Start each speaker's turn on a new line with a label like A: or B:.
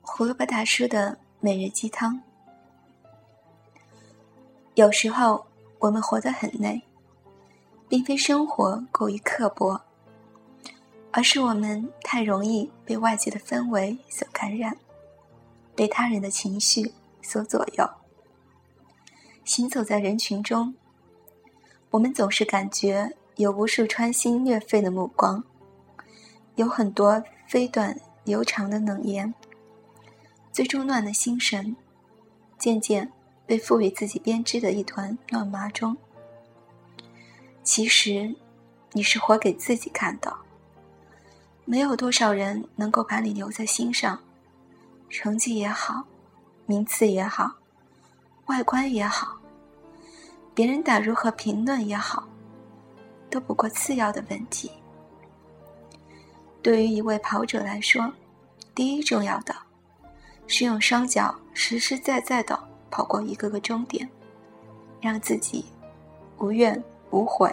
A: 胡萝卜大叔的每日鸡汤。有时候我们活得很累，并非生活过于刻薄，而是我们太容易被外界的氛围所感染，被他人的情绪所左右。行走在人群中，我们总是感觉有无数穿心裂肺的目光，有很多飞短流长的冷言，最终乱了心神，渐渐。被赋予自己编织的一团乱麻中，其实你是活给自己看的。没有多少人能够把你留在心上，成绩也好，名次也好，外观也好，别人打如何评论也好，都不过次要的问题。对于一位跑者来说，第一重要的是用双脚实实在在的。跑过一个个终点，让自己无怨无悔。